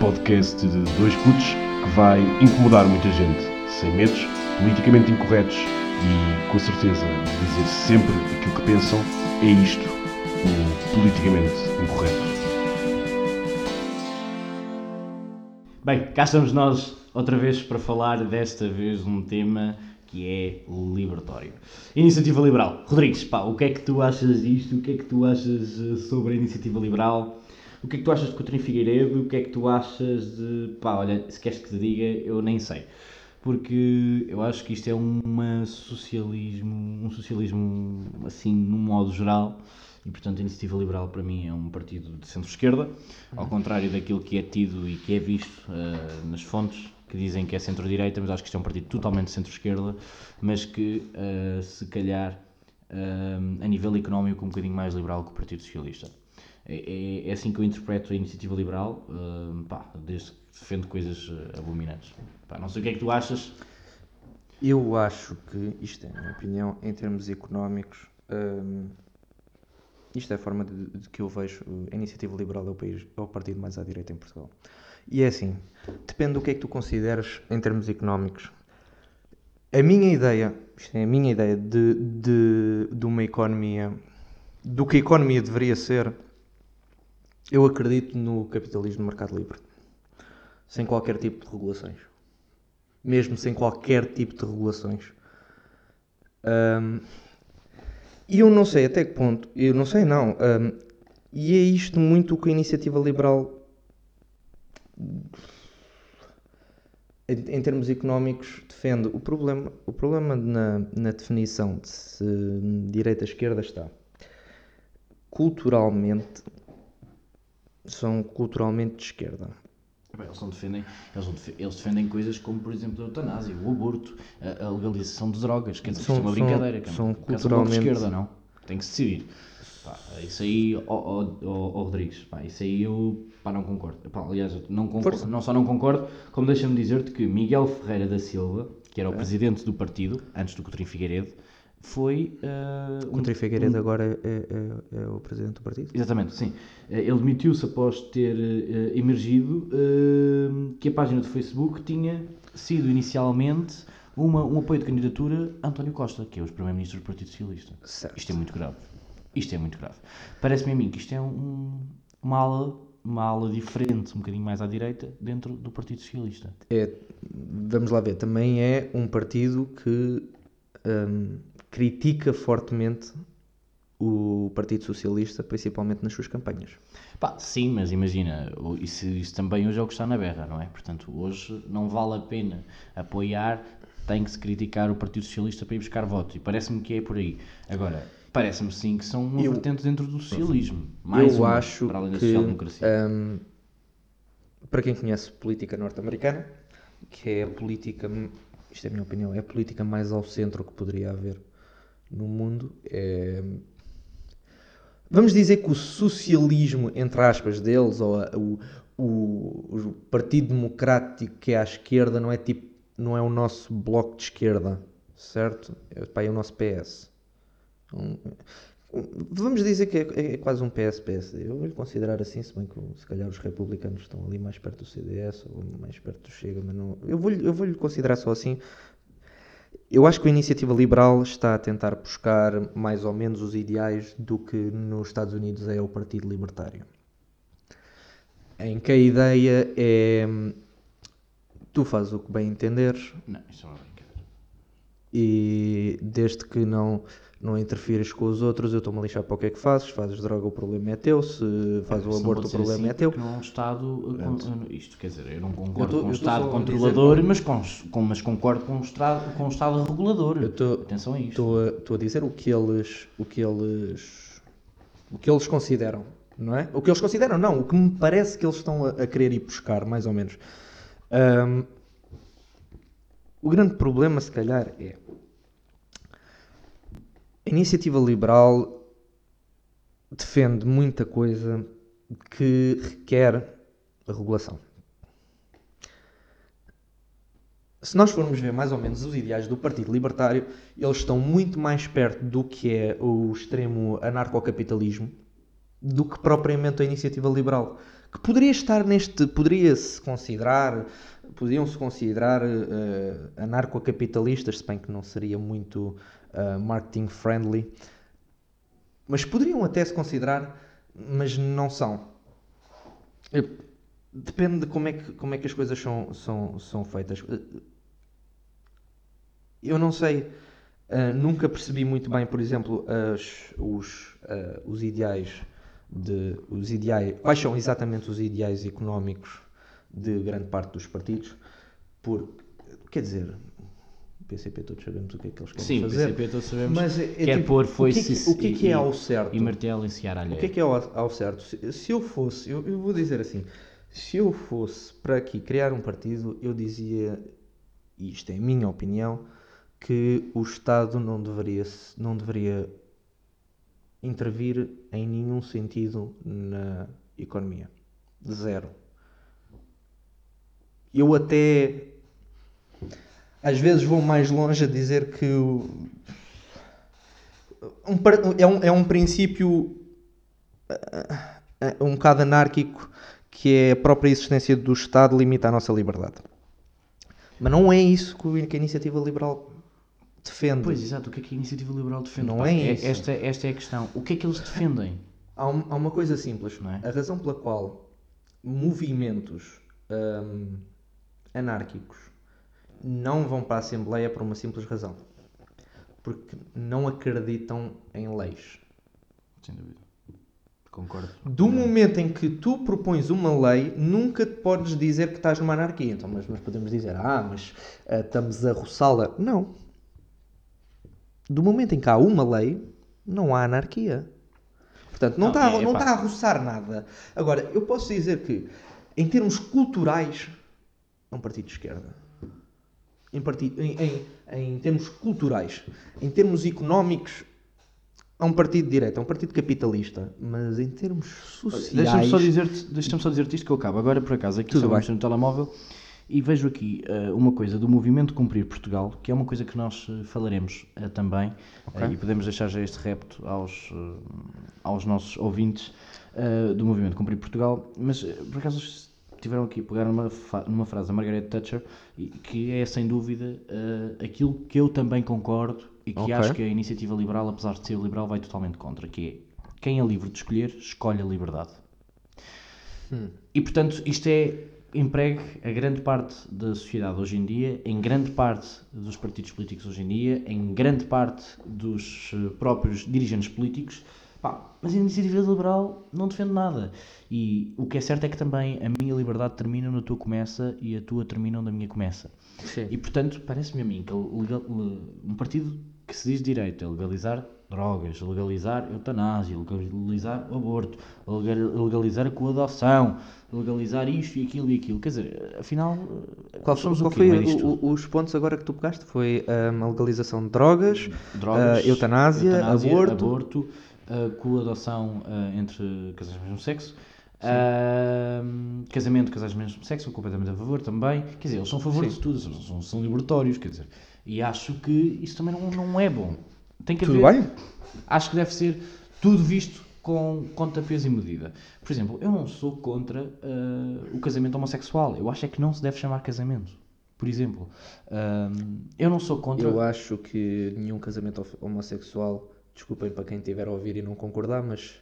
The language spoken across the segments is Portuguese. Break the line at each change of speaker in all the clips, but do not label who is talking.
podcast de dois putos que vai incomodar muita gente, sem medos, politicamente incorretos e com certeza dizer sempre aquilo que pensam. É isto, o politicamente incorreto.
Bem, cá estamos nós outra vez para falar desta vez um tema que é libertório. Iniciativa Liberal. Rodrigues, pá, o que é que tu achas disto? O que é que tu achas eh, sobre a Iniciativa Liberal? O que é que tu achas de Coutinho Figueiredo? O que é que tu achas de... Pá, olha, se queres que te diga, eu nem sei. Porque eu acho que isto é uma socialismo, um socialismo assim, num modo geral, e portanto a Iniciativa Liberal para mim é um partido de centro-esquerda, ao contrário daquilo que é tido e que é visto uh, nas fontes que dizem que é centro-direita, mas acho que isto é um partido totalmente centro-esquerda, mas que uh, se calhar uh, a nível económico um bocadinho mais liberal que o Partido Socialista. É, é, é assim que eu interpreto a iniciativa liberal, uh, pá, desde que defende coisas abominantes. Pá, não sei o que é que tu achas.
Eu acho que, isto é a minha opinião, em termos económicos, um, isto é a forma de, de, que eu vejo a iniciativa liberal é o, país, é o partido mais à direita em Portugal. E é assim, depende do que é que tu consideres em termos económicos. A minha ideia, isto é a minha ideia de, de, de uma economia, do que a economia deveria ser, eu acredito no capitalismo no mercado livre. Sem qualquer tipo de regulações. Mesmo sem qualquer tipo de regulações. Um, e eu não sei até que ponto, eu não sei não, um, e é isto muito o que a iniciativa liberal em termos económicos, defende o problema, o problema na, na definição de se direita-esquerda está culturalmente são culturalmente de esquerda.
Eles, defendem, eles, eles defendem coisas como, por exemplo, a eutanásia, o aborto, a, a legalização de drogas. Quer dizer, são, é uma brincadeira. São, são culturalmente... de esquerda, não? Tem que se decidir. Pá, isso aí, ó oh, oh, oh, Rodrigues, pá, isso aí eu pá, não concordo. Pá, aliás, não, concordo, não só não concordo, como deixa-me dizer-te que Miguel Ferreira da Silva, que era o é. presidente do partido, antes do Coutinho Figueiredo, foi.
Uh, Coutinho um, Figueiredo um, agora é, é, é, o presidente do partido?
Exatamente, sim. Eh, ele demitiu-se após ter uh, emergido uh, que a página do Facebook tinha sido inicialmente uma, um apoio de candidatura a António Costa, que é o primeiro-ministro do Partido Socialista. Certo. Isto é muito grave. Isto é muito grave. Parece-me a mim que isto é um, uma ala uma ala diferente, um bocadinho mais à direita, dentro do Partido Socialista.
É, vamos lá ver, também é um partido que um, critica fortemente o Partido Socialista, principalmente nas suas campanhas.
Pá, sim, mas imagina, isso, isso também hoje é o que está na berra, não é? Portanto, hoje não vale a pena apoiar, tem que se criticar o Partido Socialista para ir buscar votos, e parece-me que é por aí. Agora, Parece-me sim que são uma eu, vertente dentro do socialismo. Mais eu uma, acho para além da social-democracia.
Um, para quem conhece política norte-americana, que é a política, isto é a minha opinião, é a política mais ao centro que poderia haver no mundo. É, vamos dizer que o socialismo, entre aspas, deles, ou a, o, o, o, Partido Democrático que é à esquerda, não é tipo, não é o nosso bloco de esquerda, certo? É, pá, é o nosso PS. Um, vamos dizer que é, é, quase um PS-PSD. Eu vou-lhe considerar assim, se bem que se calhar os republicanos estão ali mais perto do CDS ou mais perto do Chega, mas não. Eu vou-lhe vou considerar só assim. Eu acho que a iniciativa liberal está a tentar buscar mais ou menos os ideais do que nos Estados Unidos é o Partido Libertário. Em que a ideia é tu fazes o que bem entenderes.
Não, isso é uma brincadeira.
E desde que não não interfires com os outros, eu estou-me a lixar para o que é que fazes, fazes droga, o problema é teu, se fazes o aborto, o problema
assim,
é teu.
Não é um Estado, isto quer dizer, eu não concordo eu tô, com o Estado controlador, mas, com, com, mas concordo com o Estado, com o Estado regulador.
Tô, Atenção a isto. Estou a, a dizer o que eles, o que eles, o que eles consideram, não é? O que eles consideram, não, o que me parece que eles estão a, a querer ir buscar, mais ou menos. Um, o grande problema, se calhar, é a iniciativa liberal defende muita coisa que requer regulação. Se nós formos ver mais ou menos os ideais do Partido Libertário, eles estão muito mais perto do que é o extremo anarcocapitalismo, do que propriamente a iniciativa liberal. Que poderia estar neste. Poderia-se considerar. Podiam-se considerar uh, anarcocapitalistas, se bem que não seria muito uh, marketing friendly. Mas poderiam até se considerar, mas não são. Depende de como é que, como é que as coisas são, são, são feitas. Eu não sei, uh, nunca percebi muito bem, por exemplo, as, os, uh, os ideais de os ideais, quais são exatamente os ideais económicos de grande parte dos partidos, porque quer dizer, PCP todos sabemos o que é que eles querem
Sim,
fazer.
Sim, o PCP todos sabemos.
Mas é,
quer
tipo,
pôr foi
o que, é que, o que é que é ao certo?
E martelo em Ceará
O que é que é ao, ao certo? Se, se eu fosse, eu, eu, vou dizer assim, se eu fosse para aqui criar um partido, eu dizia, e isto é a minha opinião, que o Estado não deveria, não deveria intervir em nenhum sentido na economia. Zero. Eu até às vezes vou mais longe a dizer que um, é, um, é um princípio um bocado anárquico que é a própria existência do Estado limita a nossa liberdade. Mas não é isso que a iniciativa liberal defende.
Pois, exato. O que é que a iniciativa liberal defende?
Não
Pá,
é
é-
isso.
Esta, esta é a questão. O que é que eles defendem?
Há, um- há uma coisa simples.
Não é?
A razão pela qual movimentos hum, anárquicos não vão para a Assembleia por uma simples razão. Porque não acreditam em leis.
Sem dúvida. Concordo.
Do momento em que tu propões uma lei, nunca te podes dizer que estás numa anarquia. Então, mas, podemos dizer, ah, mas ah, estamos a roçá-la. Não. Do momento em que há uma lei, não há anarquia. Portanto, não,
Não,
está,
é-
não está a roçar nada. Agora, eu posso dizer que, em termos culturais, é um partido de esquerda. Em, partido, em, em, em termos culturais. Em termos económicos, é um partido de direita, é um partido capitalista. Mas em termos sociais...
Deixa-me só dizer-te deixa só dizer isto que eu acabo. Agora, por acaso, aqui
Tudo
mexer no telemóvel e vejo aqui eh, uma coisa do movimento Cumprir Portugal, que é uma coisa que nós eh, falaremos eh, também eh, e podemos deixar já este repto aos, aos nossos ouvintes do movimento Cumprir Portugal. Mas, por acaso, tiveram aqui a pegar numa, numa frase da Margaret Thatcher e- que é, sem dúvida, eh, aquilo que eu também concordo e que
Ok.
acho que a iniciativa liberal, apesar de ser liberal, vai totalmente contra, que é quem é livre de escolher, escolhe a liberdade. E portanto, isto é empregue a grande parte da sociedade hoje em dia, em grande parte dos partidos políticos hoje em dia, em grande parte dos eh, próprios dirigentes políticos. Pá, mas a iniciativa liberal não defende nada. E o que é certo é que também a minha liberdade termina onde a tua começa e a tua termina onde a minha começa.
Sim.
E portanto, parece-me a mim que legal- le- um partido que se diz direito é legalizar drogas, legalizar eutanásia, legalizar o aborto, legal- legalizar a coadoção, legalizar isto e aquilo e aquilo. Quer dizer, afinal,
Qual,
somos
qual
o quê
foi
disto
o- os pontos agora que tu pegaste? Foi hum, a legalização de drogas,
Drogas,
ah, eutanásia, aborto.
aborto, a coadoção ah, entre casais do mesmo sexo, ah, casamento casais do mesmo sexo, completamente a favor também. Quer dizer, eles são a favor
Sim.
de tudo, são, são libertórios, quer dizer. E acho que isso também não, não é bom. Tem que
Tudo
haver,
bem?
Acho que deve ser tudo visto com conta, peso e medida. Por exemplo, eu não sou contra ah, o casamento homossexual. Eu acho é que não se deve chamar casamento. Por exemplo, ah, eu não sou contra.
Eu acho que nenhum casamento homossexual, desculpem para quem estiver a ouvir e não concordar, mas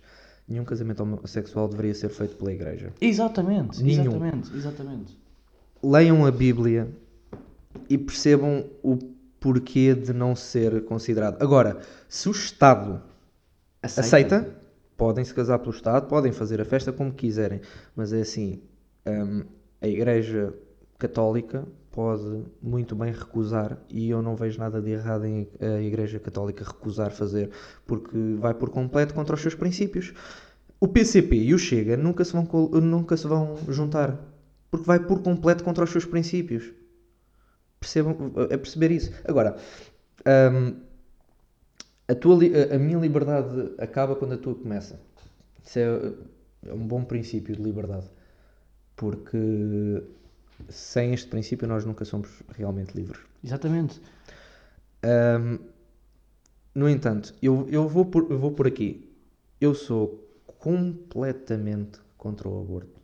nenhum casamento homossexual deveria ser feito pela Igreja.
Exatamente,
Nenhum.
exatamente, exatamente.
Leiam a Bíblia e percebam o porquê de não ser considerado. Agora, se o Estado aceita, podem se casar pelo Estado, podem fazer a festa como quiserem, mas é assim, hum, a Igreja Católica pode muito bem recusar e eu não vejo nada de errado em a Igreja Católica recusar fazer, porque vai por completo contra os seus princípios. O PCP e o Chega nunca se vão, nunca se vão juntar, porque vai por completo contra os seus princípios. Percebam, é perceber isso. Agora, hum, a, tua, a minha liberdade acaba quando a tua começa. Isso é, é um bom princípio de liberdade. Porque sem este princípio nós nunca somos realmente livres.
Exatamente.
Ahm, no entanto, eu, eu, vou por, eu vou por aqui. Eu sou completamente contra o aborto.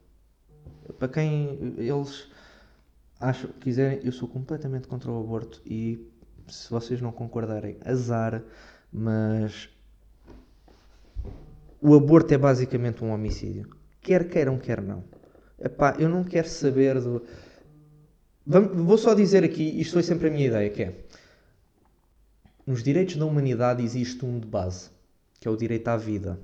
Para quem eles acham, quiserem, eu sou completamente contra o aborto e se vocês não concordarem, azar, mas o aborto é basicamente um homicídio. Quer queiram, quer não. Epá, eu não quero saber do. Vou só dizer aqui, isto foi sempre a minha ideia, que é nos direitos da humanidade existe um de base, que é o direito à vida.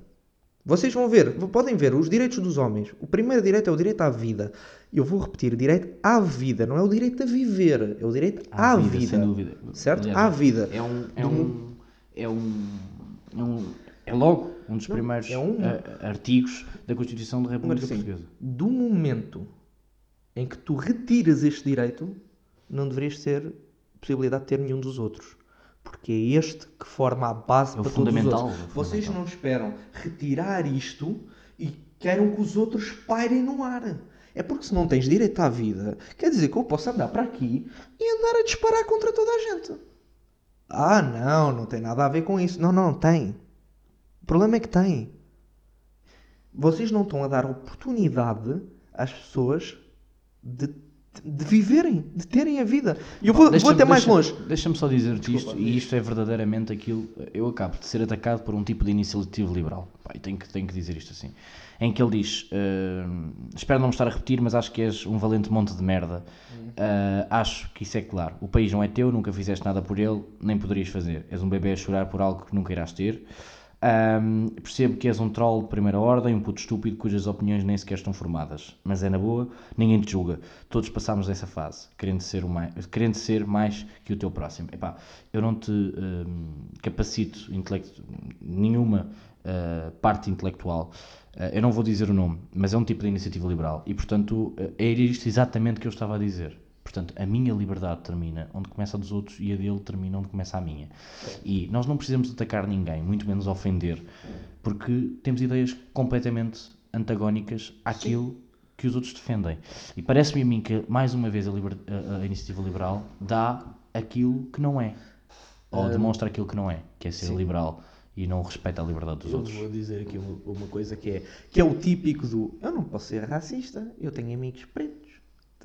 Vocês vão ver, podem ver, os direitos dos homens. O primeiro direito é o direito à vida. Eu vou repetir, direito à vida, não é o direito a viver, é o direito à, vida.
Sem dúvida.
Certo?
Aliás,
À vida.
É um. É um. É um. É, um, é logo um dos primeiros
é um-
ah, artigos da Constituição da República
Assim,
Portuguesa.
do momento em que tu retiras este direito, não deverias ter possibilidade de ter nenhum dos outros. Porque é este que forma a base
É
para todos os outros.
é
Vocês não esperam retirar isto e queiram que os outros pairem no ar. É porque se não tens direito à vida, quer dizer que eu posso andar para aqui e andar a disparar contra toda a gente. Ah, não, não tem nada a ver com isso. Não, não, tem. O problema é que tem. Vocês não estão a dar oportunidade às pessoas de, de viverem, de terem a vida. E eu vou, vou até mais longe.
Deixa-me só dizer-te isto, e isto é verdadeiramente aquilo. Eu acabo de ser atacado por um tipo de iniciativa liberal. E tenho que, tenho que dizer isto assim. Em que ele diz: eh, Espero não me estar a repetir, mas acho que és um valente monte de merda. Eh, acho que isso é claro. O país não é teu, nunca fizeste nada por ele, nem poderias fazer. És um bebê a chorar por algo que nunca irás ter. Ahm, percebo que és um troll de primeira ordem, um puto estúpido cujas opiniões nem sequer estão formadas. Mas é na boa, ninguém te julga. Todos passamos dessa fase, querendo ser, mais, querendo ser mais que o teu próximo. Epá, eu não te ahm, capacito intelecto, nenhuma ah, parte intelectual. Ah, eu não vou dizer o nome, mas é um tipo de iniciativa liberal. E, portanto, ah, é isto exatamente que eu estava a dizer. Portanto, a minha liberdade termina onde começa a dos outros e a dele termina onde começa a minha. E nós não precisamos atacar ninguém, muito menos ofender, porque temos ideias completamente antagónicas àquilo que os outros defendem. E parece-me a mim que, mais uma vez, a, liber- a- iniciativa liberal dá aquilo que não é. Ou demonstra aquilo que não é, que é ser liberal e não respeita a liberdade dos
Eu
outros.
vou dizer aqui uma, uma coisa que é, que é o típico do eu não posso ser racista, eu tenho amigos pretos.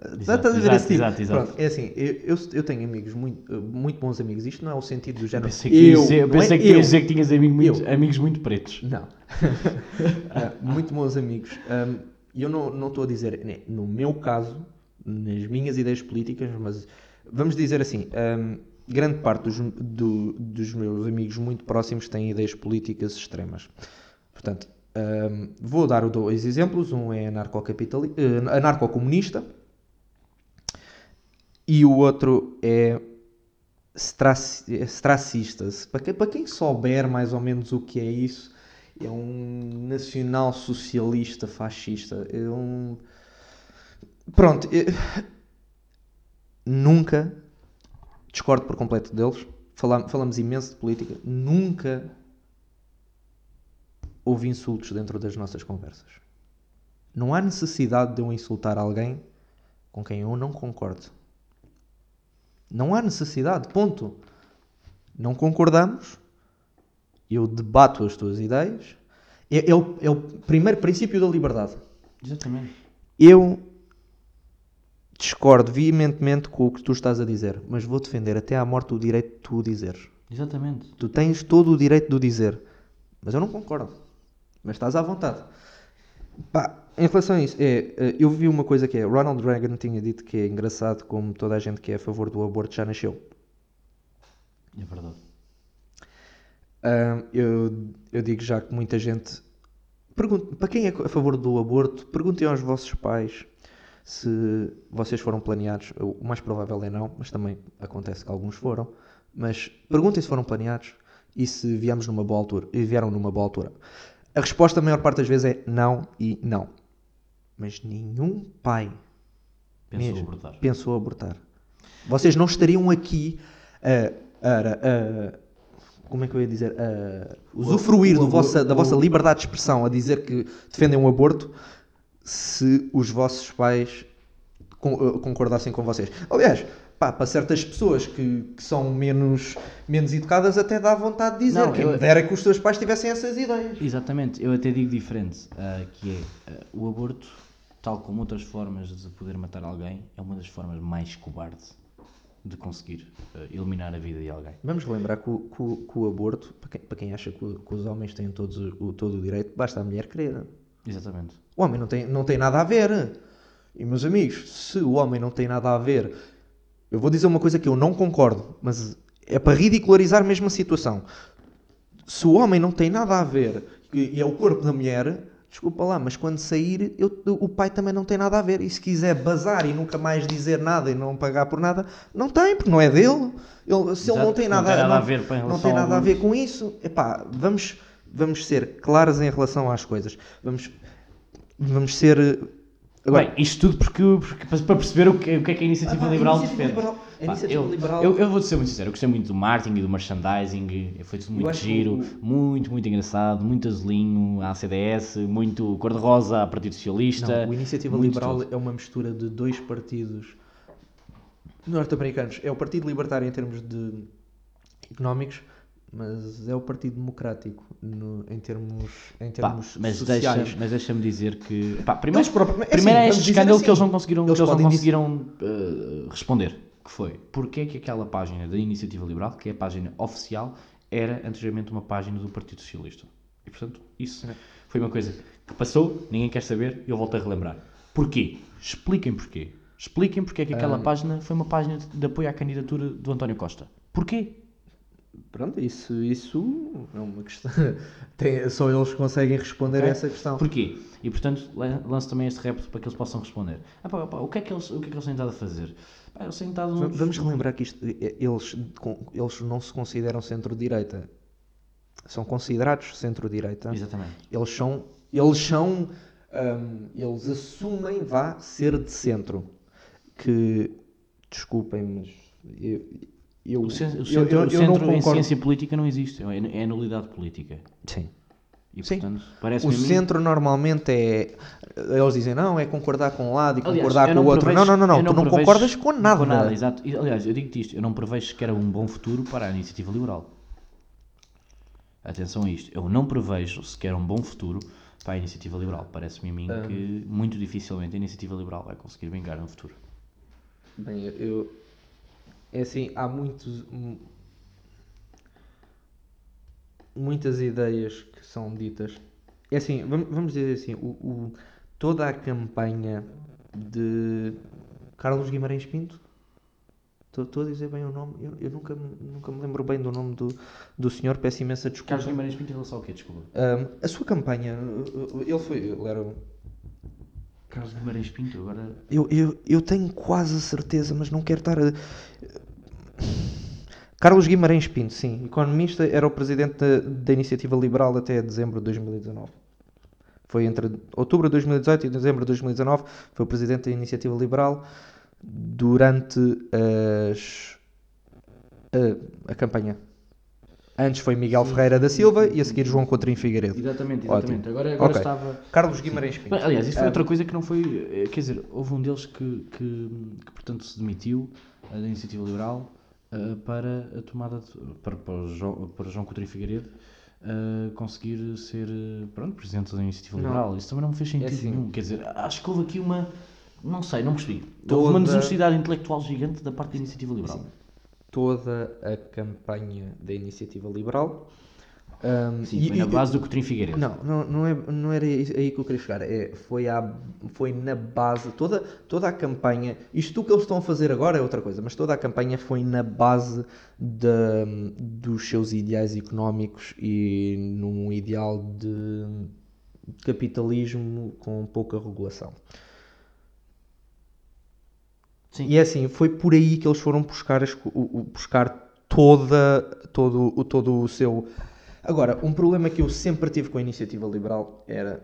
Exato,
Estás a ver
exato,
tipo?
exato, exato.
Pronto, é assim, eu, eu, eu tenho amigos muito, muito bons amigos. Isto não é o sentido do género.
Pensei que, dizer- eu
não é
pensei que ias
eu.
dizer que tinhas amigo muito- amigos muito pretos.
Não. Ah, muito bons amigos. Um, eu não não estou a dizer, né, no meu caso, nas minhas ideias políticas, mas vamos dizer assim, um, grande parte dos, do- dos meus amigos muito próximos têm ideias políticas extremas. Portanto, um, vou dar dois exemplos. Um é eh, anarcocomunista e o outro é straci- é stracista. Para quem, souber mais ou menos o que é isso, é um nacional-socialista fascista. É um. Pronto. é- Nunca discordo por completo deles. Falam- falamos imenso de política. Nunca houve insultos dentro das nossas conversas. Não há necessidade de eu insultar alguém com quem eu não concordo. Não há necessidade, ponto. Não concordamos, eu debato as tuas ideias. É, é o, é o primeiro princípio da liberdade.
Exatamente.
Eu discordo veementemente com o que tu estás a dizer, mas vou defender até à morte o direito de tu o dizeres.
Exatamente.
Tu tens todo o direito de o dizer, mas eu não concordo. Mas estás à vontade. Pá, em relação a isso, é, eh, eu vi uma coisa que é: Ronald Reagan tinha dito que é engraçado como toda a gente que é a favor do aborto já nasceu.
É verdade.
Ahm, eu, eu digo já que muita gente. Pergunta, para quem é a favor do aborto, perguntem aos vossos pais se vocês foram planeados. O mais provável é não, mas também acontece que alguns foram. Mas perguntem se foram planeados e se viemos numa boa altura, e vieram numa boa altura. A resposta, a maior parte das vezes, é não e não. Mas nenhum pai
Pensou
mesmo
abortar.
pensou abortar. Vocês não estariam aqui a, a- a- como é que eu ia dizer? A usufruir do vossa, da vossa liberdade de expressão, a dizer que defendem um aborto, se os vossos pais eh, concordassem com vocês. Aliás, pá, para certas pessoas que, que são menos, menos educadas, até dá vontade de dizer.
Não,
Quem
eu-
dera que os teus pais tivessem essas ideias.
Exatamente, eu até digo diferente, ah, que é ah, o aborto, tal como outras formas de poder matar alguém, é uma das formas mais cobardes de conseguir ah, eliminar a vida de alguém.
Vamos lembrar que o, que o- que o aborto, para quem, para quem acha que, o- que os homens têm todos o, todo o direito, basta a mulher querer.
Exatamente.
O homem não tem, não tem nada a ver. E meus amigos, se o homem não tem nada a ver, eu vou dizer uma coisa que eu não concordo, mas é para ridicularizar mesmo a situação. Se o homem não tem nada a ver e é o corpo da mulher, desculpa lá, mas quando sair, eu- o pai também não tem nada a ver. E se quiser bazar e nunca mais dizer nada e não pagar por nada, não tem, porque não é dele. Ele- se ele não
Exato,
tem
não
nada,
tem nada
não-
a ver
não
relação
tem nada a ver com isso. Epá, vamos, vamos ser claros em relação às coisas. Vamos, vamos ser. Agora,
Bem, isto tudo porque, porque- para perceber o que, o que é que a iniciativa
Ah, pá, a
liberal
iniciativa
defende.
liberal- a
Pá, eu,
liberal-
eu, eu vou ser muito sincero, eu gostei muito do marketing e do merchandising, foi tudo muito
que
giro,
o-
muito, muito engraçado, muito azulinho à CDS, muito cor-de-rosa à Partido Socialista.
não, o Iniciativa Liberal
tudo.
é uma mistura de dois partidos norte-americanos. É o Partido Libertário em termos de económicos, mas é o Partido Democrático no- em termos, em
Pá,
termos
mas
sociais.
deixa- mas deixa-me dizer que. Pá, primeiro
próprios- é
primeiro
assim,
é
vamos
este escândalo
assim,
que eles não conseguiram,
eles
que eles não conseguiram eh, responder. Que foi porque é que aquela página da Iniciativa Liberal, que é a página oficial, era anteriormente uma página do Partido Socialista. E portanto, isso foi uma coisa que passou, ninguém quer saber, e eu volto a relembrar. Porquê? Expliquem porquê. Expliquem porque é que aquela página foi uma página de- de apoio à candidatura do António Costa. Porquê?
Pronto, isso, isso é uma questão. Tem- só eles conseguem responder
Ok?
a essa questão.
Porquê? E portanto lan- lanço também este repto para que eles possam responder. Ah, pá, pá, o, que é que eles, o que é que eles têm estado a fazer? Pá, eles têm estado uns-
Vamos relembrar que isto, eles, eles não se consideram centro-direita. São considerados centro-direita.
Exatamente.
Eles são, eles são, hum, eles assumem, vá, ser de centro. Que, desculpem, mas eu, eu,
O,
eu-
centro,
eu-
o
eu
centro
não
em ciência política não existe, é, é nulidade política.
Sim.
E
Sim.
portanto, parece
O centro normalmente é. Eles dizem, não, é concordar com um lado e concordar com o outro. não, não, não, não. tu não concordas com nada.
exato. E, aliás, eu digo-te isto, eu não prevejo sequer um bom futuro para a iniciativa liberal. Atenção a isto, eu não prevejo sequer um bom futuro para a iniciativa liberal. Parece-me a mim
Ah.
que muito dificilmente a iniciativa liberal vai conseguir vingar no futuro.
Bem, eu. É assim, há muitos. mu- Muitas ideias que são ditas. É assim, vamos, dizer assim, o, o- toda a campanha de Carlos Guimarães Pinto. Estou a dizer bem o nome, eu, eu nunca, me- nunca me lembro bem do nome do, do senhor, peço imensa desculpa.
Carlos Guimarães Pinto em relação ao quê? Desculpa.
Ahm, a sua campanha, ele foi, ele era,
Carlos Guimarães Pinto, agora...
Eu, eu, eu tenho quase a certeza, mas não quero estar a... Carlos Guimarães Pinto, sim, economista, era o presidente da, da Iniciativa Liberal até dezembro de 2019. Foi entre outubro de 2018 e dezembro de 2019, foi o presidente da Iniciativa Liberal durante as, a, a campanha. Antes foi Miguel Ferreira da Silva e a seguir João Coutrinho Figueiredo.
Exatamente,
Ótimo.
exatamente. Agora, agora
Ok.
estava...
Carlos Guimarães Pinto.
Aliás, isso foi
Ah,
outra coisa que não foi. eh, Quer dizer, houve um deles que, que, que, portanto, se demitiu da Iniciativa Liberal eh, para a tomada de, para, para, João, para João Coutinho Figueiredo eh, conseguir ser eh, pronto, presidente da Iniciativa
Não.
Liberal. Isso também não me fez sentido
assim.
nenhum. Quer dizer, acho que houve aqui uma. Não sei, não percebi.
Toda-
Houve uma desonestidade intelectual gigante da parte da Iniciativa Liberal.
toda a campanha da Iniciativa Liberal. Ahm,
Sim,
e-
foi na
e-
base do Coutinho Figueiredo.
Não, não, não, é, não era aí que eu queria chegar. É, foi, à, foi na base, toda, toda a campanha, isto que eles estão a fazer agora é outra coisa, mas toda a campanha foi na base da, dos seus ideais económicos e num ideal de capitalismo com pouca regulação.
Sim.
E é assim, foi por aí que eles foram buscar, as buscar toda, todo, todo o seu. Agora, um problema que eu sempre tive com a iniciativa liberal era.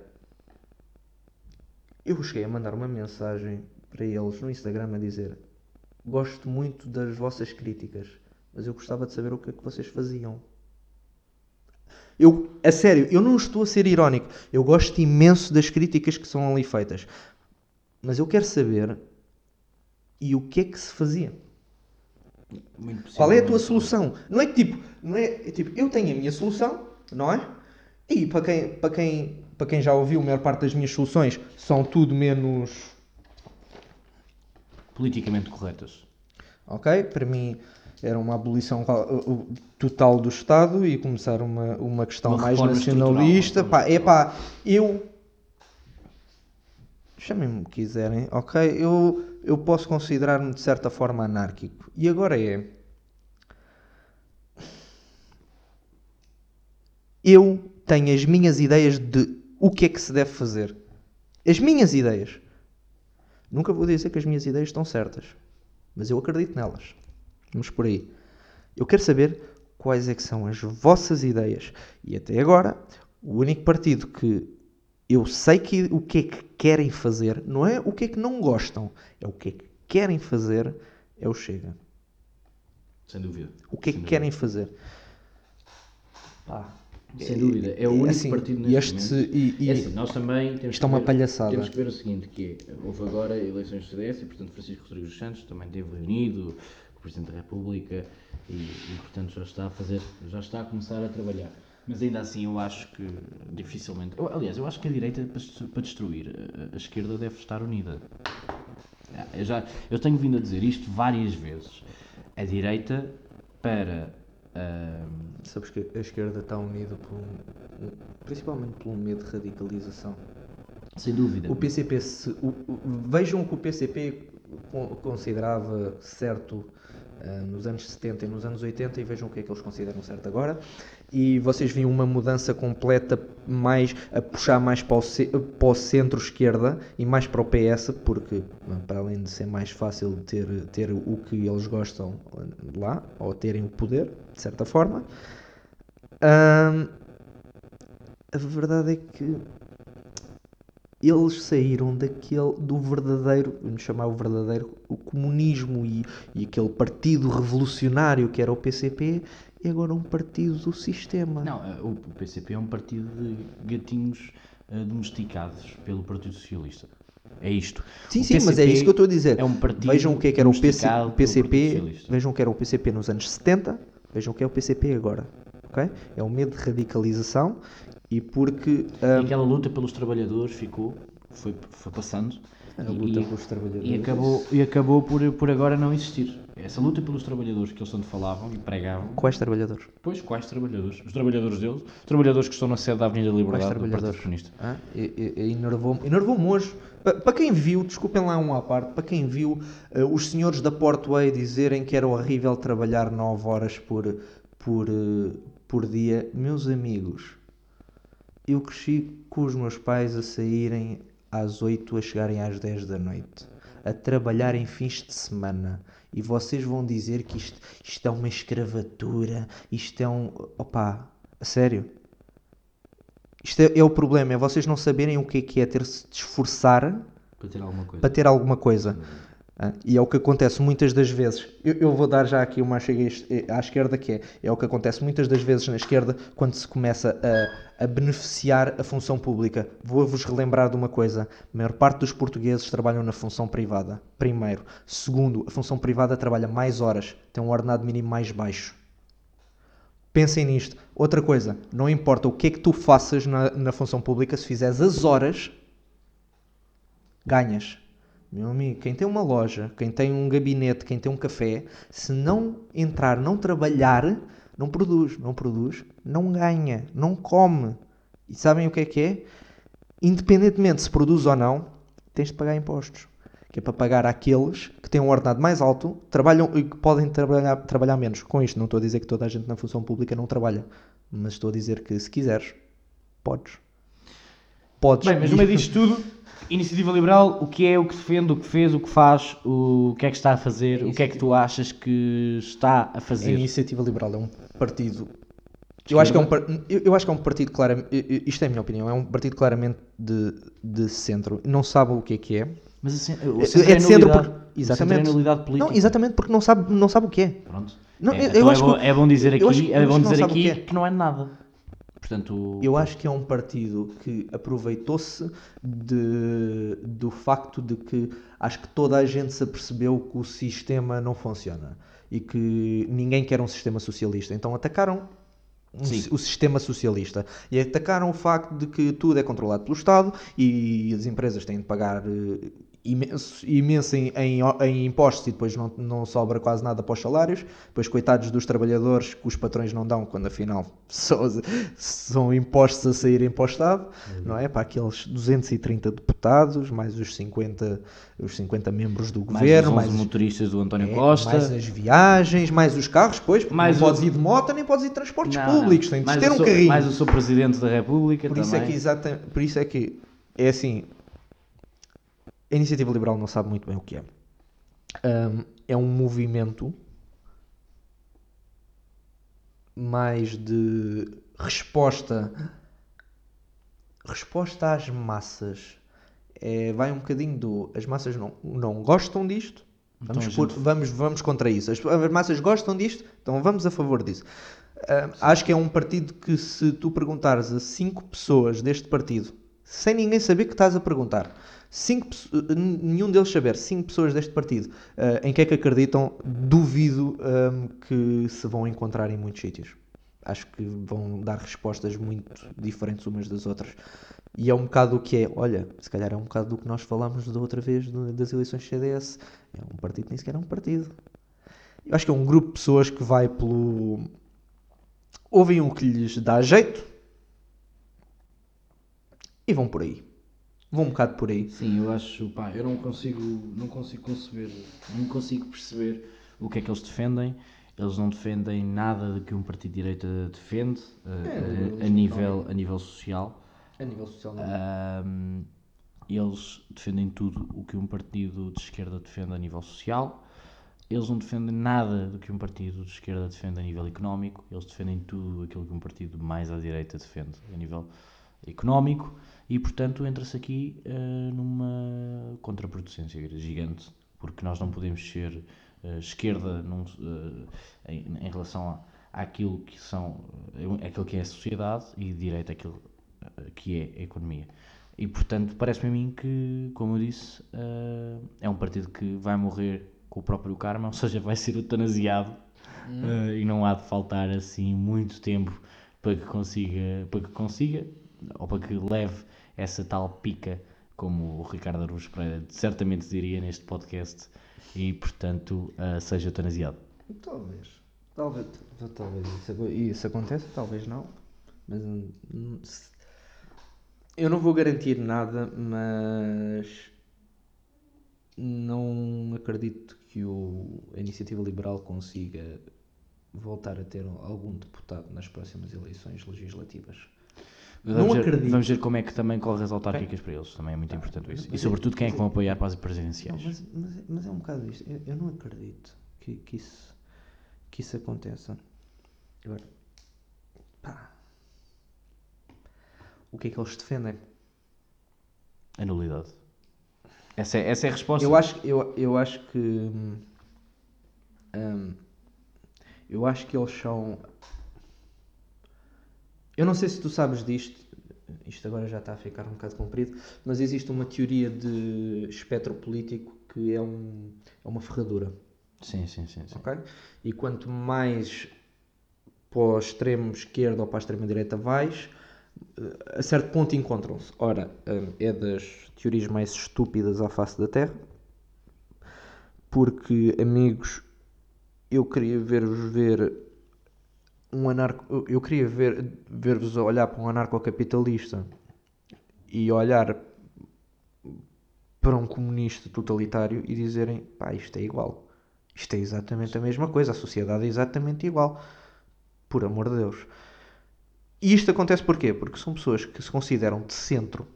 Eu cheguei a mandar uma mensagem para eles no Instagram a dizer: Gosto muito das vossas críticas, mas eu gostava de saber o que é que vocês faziam. Eu, a sério, eu não estou a ser irónico. Eu gosto imenso das críticas que são ali feitas. Mas eu quero saber e o que é que se fazia. Qual é a tua solução? Não é que tipo, não é, é tipo, eu tenho a minha solução, não é? E para quem, para quem, para quem já ouviu, a maior parte das minhas soluções são tudo menos,
Politicamente corretas.
ok? Para mim era uma abolição total do Estado e começar uma, uma questão
Uma
mais nacionalista. Pá, é pá, eu chamem-me o que quiserem, ok? Eu, eu posso considerar-me de certa forma anárquico. E agora é. Eu tenho as minhas ideias de o que é que se deve fazer. As minhas ideias. Nunca vou dizer que as minhas ideias estão certas, mas eu acredito nelas. Vamos por aí. Eu quero saber quais é que são as vossas ideias. E até agora, o único partido que eu sei que o que é que querem fazer, não é o que é que não gostam, é o que é que querem fazer, é o Chega.
Sem dúvida.
O que é que querem fazer?
Sem dúvida. É o único
assim,
partido neste
este-
momento.
e- e-
É assim, nós também temos
isto é
que
uma
ver-
palhaçada.
Temos que ver o seguinte, que é, houve agora eleições do CDS e, portanto, Francisco Rodrigues dos Santos também esteve reunido com o Presidente da República e, e, portanto, já está a fazer, já está a começar a trabalhar. Mas ainda assim eu acho que dificilmente... eu- aliás, eu acho que a direita, para destru- para destruir a, a esquerda, deve estar unida. Ah, Eu, já, eu tenho vindo a dizer isto várias vezes. A direita, para... ah,
Sabes que a esquerda está unida por principalmente pelo medo de radicalização.
sem dúvida.
O PCP, se, o- o- vejam o que o PCP con- considerava certo nos anos 70 e nos anos 80 e vejam o que é que eles consideram certo agora. E vocês viam uma mudança completa, mais a puxar mais para o, o centro-esquerda e mais para o PS, porque para além de ser mais fácil ter, ter o que eles gostam lá, ou terem o poder, de certa forma. ah, a verdade é que eles saíram daquele do verdadeiro, vamos chamar o verdadeiro, o comunismo e, e aquele partido revolucionário que era o PCP, é agora um partido do sistema.
Não, eh, o PCP é um partido de gatinhos eh, domesticados pelo Partido Socialista. É isto.
Sim,
O
sim, mas é
PCP
isso que eu estou a dizer.
É um partido
vejam o que é que era o PC, PCP, vejam o que era o PCP nos anos 70, vejam o que é o PCP agora. Ok? É o medo de radicalização e porque
E
ah,
aquela luta pelos trabalhadores ficou, foi, foi passando.
A luta
e,
pelos trabalhadores.
E acabou, e acabou por, por agora não existir. Essa luta pelos trabalhadores que eles tanto falavam e pregavam.
quais trabalhadores?
Pois, quais trabalhadores? Os trabalhadores deles, os trabalhadores que estão na sede da Avenida da
Quais
Liberdade do Partido? Comunista.
Ah, enervou-me enervou hoje. Pa- Para quem viu, desculpem lá um à parte, para quem viu eh, os senhores da Portway dizerem que era horrível trabalhar 9 horas por, por, eh, por dia, meus amigos, eu cresci com os meus pais a saírem às 8 a chegarem às 10 da noite, a trabalhar em fins de semana. E vocês vão dizer que isto, isto é uma escravatura, isto é um. Opá, a sério? Isto é, é o problema, é vocês não saberem o que é que é ter-se de esforçar
Para ter alguma coisa.
para ter alguma coisa. Ah, E é o que acontece muitas das vezes. Eu, eu vou dar já aqui uma chega eh, à esquerda que é, é o que acontece muitas das vezes na esquerda quando se começa a, a beneficiar a função pública. Vou-vos relembrar de uma coisa: a maior parte dos portugueses trabalham na função privada. Primeiro. Segundo, a função privada trabalha mais horas, tem um ordenado mínimo mais baixo. Pensem nisto. Outra coisa, não importa o que é que tu faças na, na função pública, se fizeres as horas, ganhas. Meu amigo, quem tem uma loja, quem tem um gabinete, quem tem um café, se não entrar, não trabalhar, não produz. Não produz, não ganha, não come. E sabem o que é que é? Independentemente se produz ou não, tens de pagar impostos. Que é para pagar àqueles que têm um ordenado mais alto, trabalham e que podem trabalhar, trabalhar menos. Com isto, não estou a dizer que toda a gente na função pública não trabalha, mas estou a dizer que se quiseres, podes. Podes.
Bem, mas no meio disto tudo, Iniciativa Liberal, o que é, o que defende, o que fez, o que faz, o que é que está a fazer, o que é que tu achas que está a
A
fazer?
Iniciativa Liberal é um partido. Eu acho, que é um, par- eu, acho que é um partido claramente. Isto é a minha opinião. É um partido claramente de, de centro. Não sabe o que é que é.
Mas assim, o
É-
centro
é de centro porque-
O centro
exatamente.
é.
Não, exatamente porque não sabe, não sabe o que é.
Pronto.
Não,
É,
eu-
então
eu
é,
acho
bom,
que-
é bom dizer aqui, é bom dizer aqui
que é.
que não é nada. Portanto,
Eu acho que é um partido que aproveitou-se do facto de que acho que toda a gente se apercebeu que o sistema não funciona. e que ninguém quer um sistema socialista. Então atacaram um o sistema socialista e atacaram o facto de que tudo é controlado pelo Estado e as empresas têm de pagar eh, imenso, imenso em, em, em impostos e depois não, não sobra quase nada para os salários. Depois, coitados dos trabalhadores que os patrões não dão, quando afinal só, são impostos a saírem para o Estado, não é? Para aqueles 230 deputados, mais os 50, os 50 membros do
Mais
governo,
os 11
mais os
motoristas do António
é,
Costa.
Mais as viagens, mais os carros, pois,
Mais
não
o-
podes ir de moto, nem podes ir de transportes
Não, não.
públicos, tens de
mais
ter um carrinho.
Mais o seu Presidente da República
Por isso,
também.
é que exata, por isso é que é assim. A iniciativa liberal não sabe muito bem o que é. Ahm, é um movimento mais de resposta resposta às massas. É, vai um bocadinho do. As massas não, não gostam disto.
Então
Vamos,
a
por-
gente-
vamos, vamos contra isso. As, as massas gostam disto, então vamos a favor disso. Acho que é um partido que, se tu perguntares a cinco pessoas deste partido, sem ninguém saber que estás a perguntar, cinco, n- nenhum deles saber, cinco pessoas deste partido, ah, em que é que acreditam, duvido ah, que se vão encontrar em muitos sítios. Acho que vão dar respostas muito diferentes umas das outras. E é um bocado o que é, olha, se calhar é um bocado do que nós falámos da outra vez das eleições CDS. É um partido nem sequer é um partido. Eu acho que é um grupo de pessoas que vai pelo. Ouvem o que lhes dá jeito e vão por aí. Vão um bocado por aí.
Sim, eu acho, pá, eu não consigo, não consigo conceber, não consigo perceber o que é que eles defendem. Eles não defendem nada de que um partido de direita defende eh,
É,
a, a nível, a nível social.
A nível social
Ahm, eles defendem tudo o que um partido de esquerda defende a nível social. Eles não defendem nada do que um partido de esquerda defende a nível económico. Eles defendem tudo aquilo que um partido mais à direita defende a nível económico. E, portanto, entra-se aqui eh, numa contraproducência gigante, porque nós não podemos ser eh, esquerda num, eh, em, em relação a, àquilo que são aquilo que é a sociedade e direita aquilo eh, que é a economia. E portanto, parece-me a mim que, como eu disse, é um partido que vai morrer com o próprio karma, ou seja, vai ser eutanasiado eh, e não há de faltar assim muito tempo para que consiga, para que consiga ou para que leve essa tal pica, como o Ricardo Araújo Pereira certamente diria neste podcast, e portanto eh, seja eutanasiado.
Talvez. Talvez, talvez isso, isso aconteça, talvez não. Mas hum, hum, eu não vou garantir nada, mas não acredito que o, a iniciativa liberal consiga voltar a ter algum deputado nas próximas eleições legislativas.
Vamos
Não
ver,
acredito.
Vamos ver como é que também corre as autárquicas para eles, também é muito importante isso. E
mas-
sobretudo quem é que vão apoiar para as presidenciais.
mas, mas, é- mas é um bocado isto. Eu, eu não acredito que, que, isso, que isso aconteça. Agora, pá. O que é que eles defendem?
A nulidade. Essa é, essa é a resposta.
Eu acho, eu, eu acho que. hum, hum, eu acho que eles são. Eu não sei se tu sabes disto, isto agora já está a ficar um bocado comprido, mas existe uma teoria de espectro político que é, um, é uma ferradura.
Sim, sim, sim. sim.
ok? E quanto mais para o extremo esquerdo ou para a extrema direita vais, eh, a certo ponto encontram-se. Ora, eh, é das teorias mais estúpidas à face da Terra, porque, amigos, eu queria ver-vos ver um anarco. eu- queria ver, ver-vos olhar para um anarcocapitalista e olhar para um comunista totalitário e dizerem pá, isto é igual. Isto é exatamente a mesma coisa, a sociedade é exatamente igual. Por amor de Deus. E isto acontece porquê? Porque são pessoas que se consideram de centro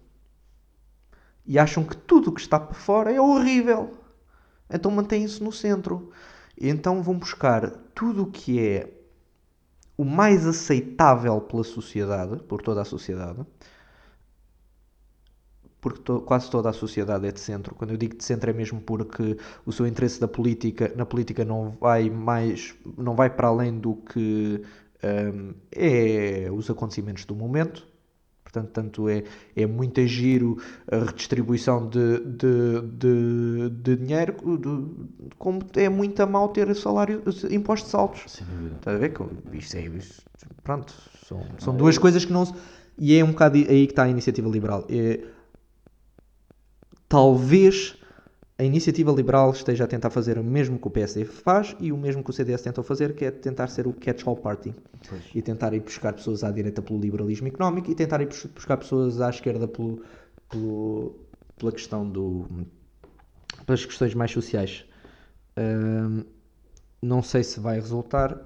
e acham que tudo o que está por fora é horrível. Então mantêm-se no centro. E então vão buscar tudo o que é o mais aceitável pela sociedade, por toda a sociedade, porque to- quase toda a sociedade é de centro. Quando eu digo de centro é mesmo porque o seu interesse da política, na política não vai mais, não vai para além do que hum, é os acontecimentos do momento. Portanto, tanto é, é muito giro a redistribuição de, de, de, de dinheiro, de- como é muito a mal ter salário, impostos altos.
Sem dúvida.
Estás a ver? Isto é, isto- pronto, são, são duas coisas que não se... E é um bocado aí que está a iniciativa liberal. É, talvez a iniciativa liberal esteja a tentar fazer o mesmo que o PSD faz e o mesmo que o CDS tentou fazer, que é tentar ser o catch-all party.
Pois.
E tentar ir buscar pessoas à direita pelo liberalismo económico e tentar ir bus- buscar pessoas à esquerda pelo, pelo- pela questão do... pelas questões mais sociais. Hum, não sei se vai resultar,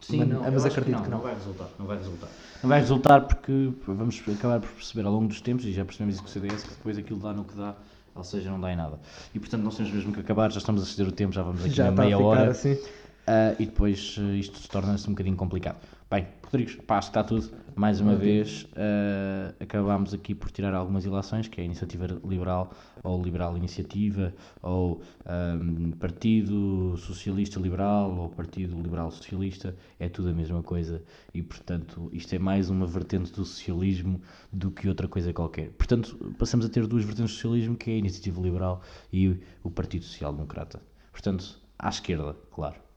Sim,
Mas-
não,
mas
eu acho
acredito que não.
Não vai resultar, não vai resultar. Não vai resultar porque vamos acabar por perceber ao longo dos tempos, e já percebemos isso com o CDS, que depois aquilo dá no que dá, ou seja, não dá em nada. E portanto nós temos mesmo que acabar, já estamos a ceder o tempo, já vamos aqui
já
na meia
ficar
hora.
assim.
Ah, e depois ah, isto torna-se um bocadinho complicado. Bem, Rodrigues, pá, acho que está tudo. Mais uma vez, ah, acabámos aqui por tirar algumas ilações, que é a Iniciativa Liberal, ou Liberal Iniciativa, ou ahm, Partido Socialista Liberal, ou Partido Liberal Socialista, é tudo a mesma coisa. E, portanto, isto é mais uma vertente do socialismo do que outra coisa qualquer. Portanto, passamos a ter duas vertentes do socialismo, que é a Iniciativa Liberal e o Partido Social Democrata. Portanto, à esquerda, claro.